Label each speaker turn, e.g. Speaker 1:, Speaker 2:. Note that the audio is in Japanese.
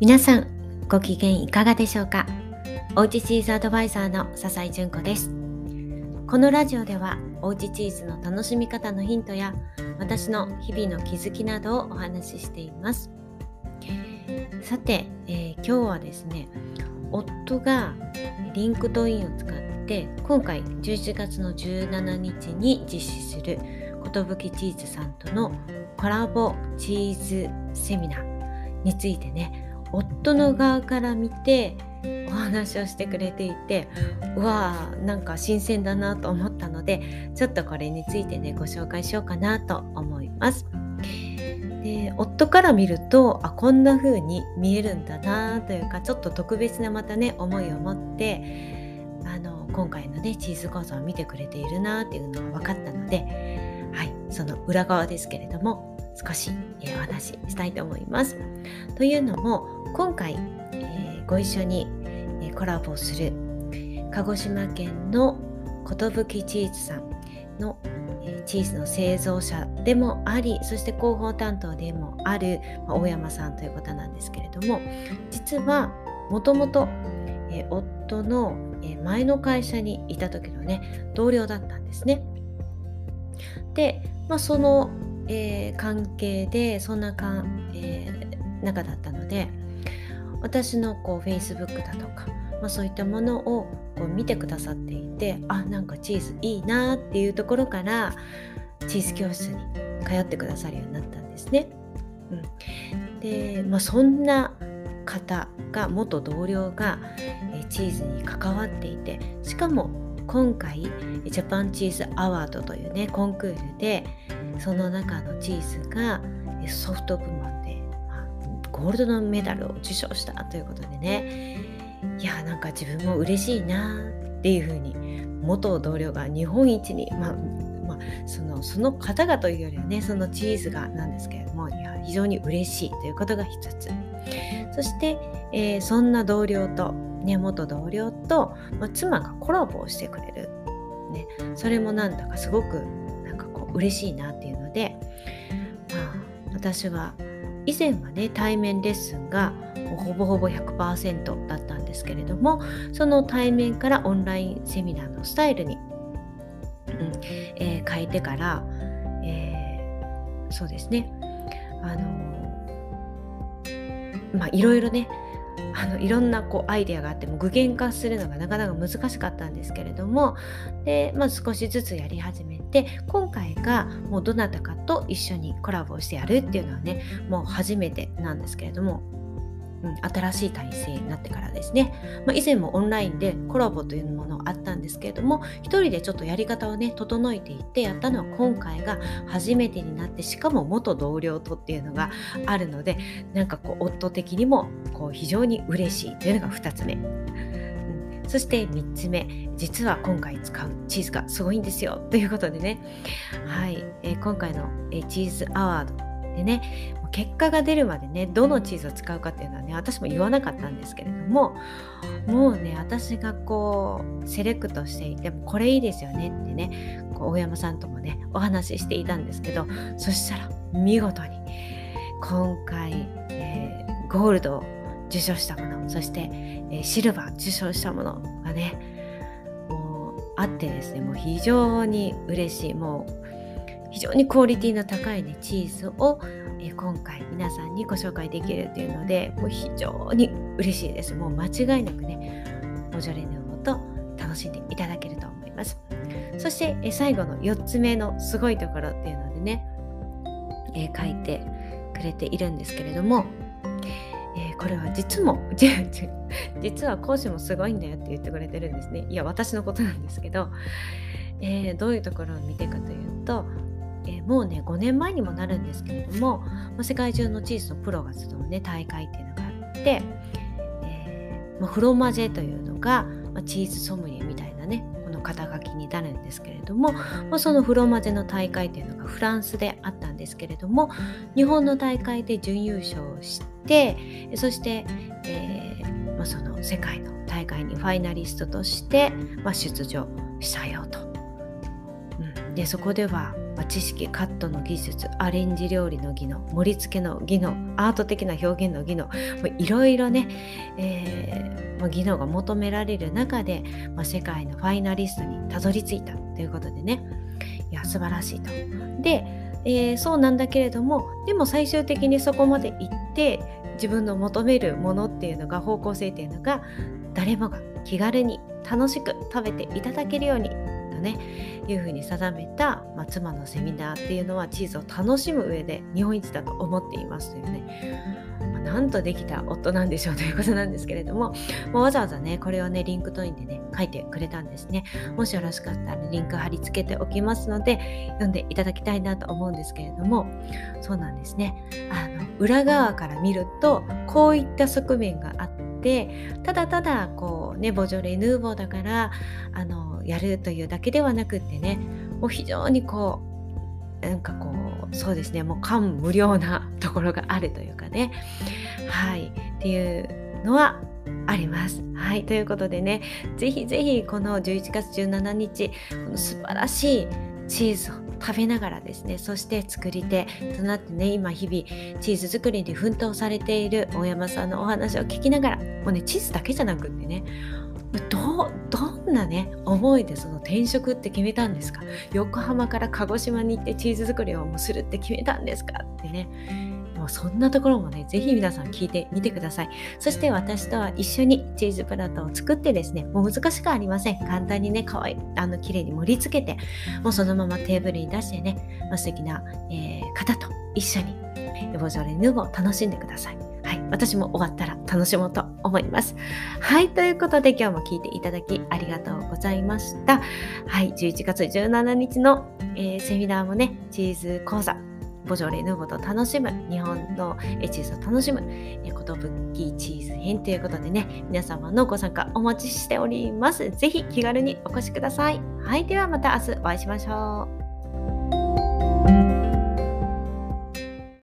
Speaker 1: 皆さんご機嫌いかがでしょうか？おうちチーズアドバイザーの笹井純子です。このラジオではおうちチーズの楽しみ方のヒントや私の日々の気づきなどをお話ししています。さて、えー、今日はですね夫がリンクトインを使って今回11月の17日に実施する寿チーズさんとのコラボチーズセミナーについてね夫の側から見てお話をしてくれていてうわーなんか新鮮だなと思ったのでちょっとこれについてねご紹介しようかなと思います。で夫から見るとあこんな風に見えるんだなというかちょっと特別なまたね思いを持ってあの今回のねチーズ講座を見てくれているなっていうのが分かったのではいその裏側ですけれども少し、えお話ししたいと思います。というのも今回、え、ご一緒に、えコラボする鹿児島県の寿チーズさんの、チーズの製造者でもありそして広報担当でもある、大山さんという方なんですけれども実はもともと夫の、前の会社にいた時のね同僚だったんですね。で、まあ、そのえー、関係でそんなか、えー、中だったので私のこう Facebook だとか、まあ、そういったものをこう見てくださっていてあなんかチーズいいなっていうところからチーズ教室に通ってくださるようになったんですね。うん、で、まあ、そんな方が元同僚がチーズに関わっていてしかも今回ジャパンチーズアワードというねコンクールでその中のチーズがソフト部門で、まあ、ゴールドのメダルを受賞したということでね。いやなんか自分も嬉しいなっていうふうに元同僚が日本一に、まあま、そのその方がというよりはねそのチーズがなんですけれどもいや非常に嬉しいということが一つ。そして、えー、そんな同僚と、ね、元同僚と、まあ、妻がコラボをしてくれる、ね、それもなんだかすごく嬉しいなっていうので、まあ、私は以前はね対面レッスンがほぼほぼ100%だったんですけれどもその対面からオンラインセミナーのスタイルに、うんえー、変えてから、えー、そうですね。あのまあいろいろねあのいろんなこうアイデアがあっても具現化するのがなかなか難しかったんですけれどもで、まあ、少しずつやり始めて今回がもうどなたかと一緒にコラボをしてやるっていうのはねもう初めてなんですけれどもうん、新しい体制になってからですね、まあ、以前もオンラインでコラボというものあったんですけれども一人でちょっとやり方をね整えていってやったのは今回が初めてになってしかも元同僚とっていうのがあるのでなんかこう夫的にもこう非常に嬉しいというのが2つ目。そして3つ目。実は今回使うチーズがすごいんですよ。ということでね。はい、えー、今回の、えー、チーズアワードでね結果が出るまでねどのチーズを使うかっていうのはね私も言わなかったんですけれどももうね私がこうセレクトしていてこれいいですよねってねこう大山さんともねお話ししていたんですけどそしたら見事に今回、えー、ゴールドを受賞したものそして、えー、シルバー受賞したものがねもうあってですねもう非常に嬉しい。もう非常にクオリティの高いねチーズをえ今回皆さんにご紹介できるというのでもう非常に嬉しいです。もう間違いなくねボジョレ・ヌーボーと楽しんでいただけると思います。そしてえ最後の4つ目のすごいところっていうのでね、え書いてくれているんですけれども、えー、これは実も実は講師もすごいんだよって言ってくれてるんですね。いや私のことなんですけど、えー、どういうところを見ていくかというとえー、もうね5年前にもなるんですけれども、世界中のチーズのプロが集うね大会っていうのがあって、えーまあ、フロマジェというのが、まあ、チーズソムリエみたいなねこの肩書きになるんですけれども、まあ、そのフロマジェの大会っていうのがフランスであったんですけれども日本の大会で準優勝してそして、えーまあ、その世界の大会にファイナリストとして、まあ、出場したよと。うん、でそこではまあ、知識カットの技術アレンジ料理の技能盛り付けの技能アート的な表現の技能いろいろね、えー、まあ、技能が求められる中で、まあ、世界のファイナリストにたどり着いたということでねいや素晴らしいと。で、えー、そうなんだけれどもでも最終的にそこまで行って自分の求めるものっていうのが方向性っていうのが誰もが気軽に楽しく食べていただけるようにね。いうふうに定めた、まあ、妻のセミナーっていうのはチーズを楽しむ上で日本一だと思っていますというね、まあ、なんとできた夫なんでしょうということなんですけれども、まあ、わざわざねこれをねリンクトインでね書いてくれたんですね。もしよろしかったらリンク貼り付けておきますので読んでいただきたいなと思うんですけれどもそうなんですね。あの裏側から見るとこういった側面があってただただこうねボジョレ・ヌーボーだからあのやるというだけではなくってねもう非常にこうなんかこうそうですねもう感無量なところがあるというかねはいっていうのはあります。はい。ということでね、ぜひぜひこの11月17日、この素晴らしいチーズを食べながらですねそして作り手となってね今日々チーズ作りに奮闘されている大山さんのお話を聞きながらもうねチーズだけじゃなくってねなね思いでその転職って決めたんですか？横浜から鹿児島に行ってチーズ作りをもうするって決めたんですか？ってねもうそんなところもね、ぜひ皆さん聞いてみてください。そして私とは一緒にチーズプラートを作ってですね、もう難しくありません。簡単にね、かわいい、あの、綺麗に盛り付けて、もうそのままテーブルに出してね、まあ、素敵な、えー、方と一緒に、ボジョレ・ヌーボを楽しんでください。はい、私も終わったら楽しもうと思います。はい、ということで今日も聞いていただきありがとうございました。はい、11月17日の、えー、セミナーもね、チーズ講座ボジョレ・ヌーボと楽しむ日本のチーズを楽しむことぶきチーズ編ということでね皆様のご参加お待ちしております。ぜひ気軽にお越しください。はい。ではまた明日お会いしましょう。